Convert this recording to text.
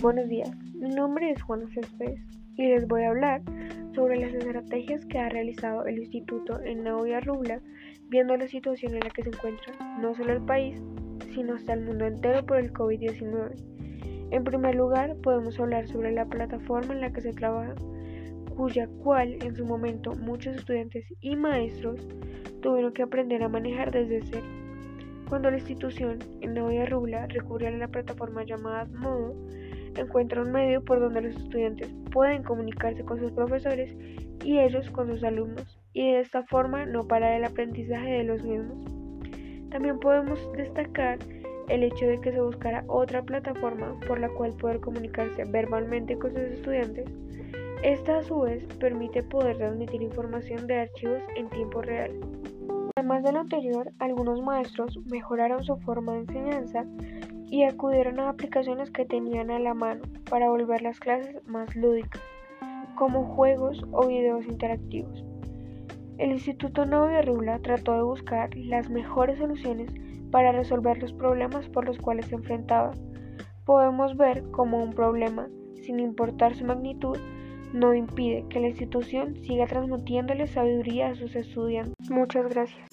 Buenos días, mi nombre es Juana Céspedes y les voy a hablar sobre las estrategias que ha realizado el Instituto en Naoya Rubla, viendo la situación en la que se encuentra no solo el país, sino hasta el mundo entero por el COVID-19. En primer lugar, podemos hablar sobre la plataforma en la que se trabaja, cuya cual en su momento muchos estudiantes y maestros tuvieron que aprender a manejar desde cero. Cuando la institución, en Naoya Rubla, recurre a la plataforma llamada Modo, encuentra un medio por donde los estudiantes pueden comunicarse con sus profesores y ellos con sus alumnos, y de esta forma no parar el aprendizaje de los mismos. También podemos destacar el hecho de que se buscara otra plataforma por la cual poder comunicarse verbalmente con sus estudiantes. Esta a su vez permite poder transmitir información de archivos en tiempo real. Además de lo anterior, algunos maestros mejoraron su forma de enseñanza y acudieron a aplicaciones que tenían a la mano para volver las clases más lúdicas, como juegos o videos interactivos. El Instituto Novia Rula trató de buscar las mejores soluciones para resolver los problemas por los cuales se enfrentaba. Podemos ver como un problema, sin importar su magnitud, no impide que la institución siga transmitiéndole sabiduría a sus estudiantes. Muchas gracias.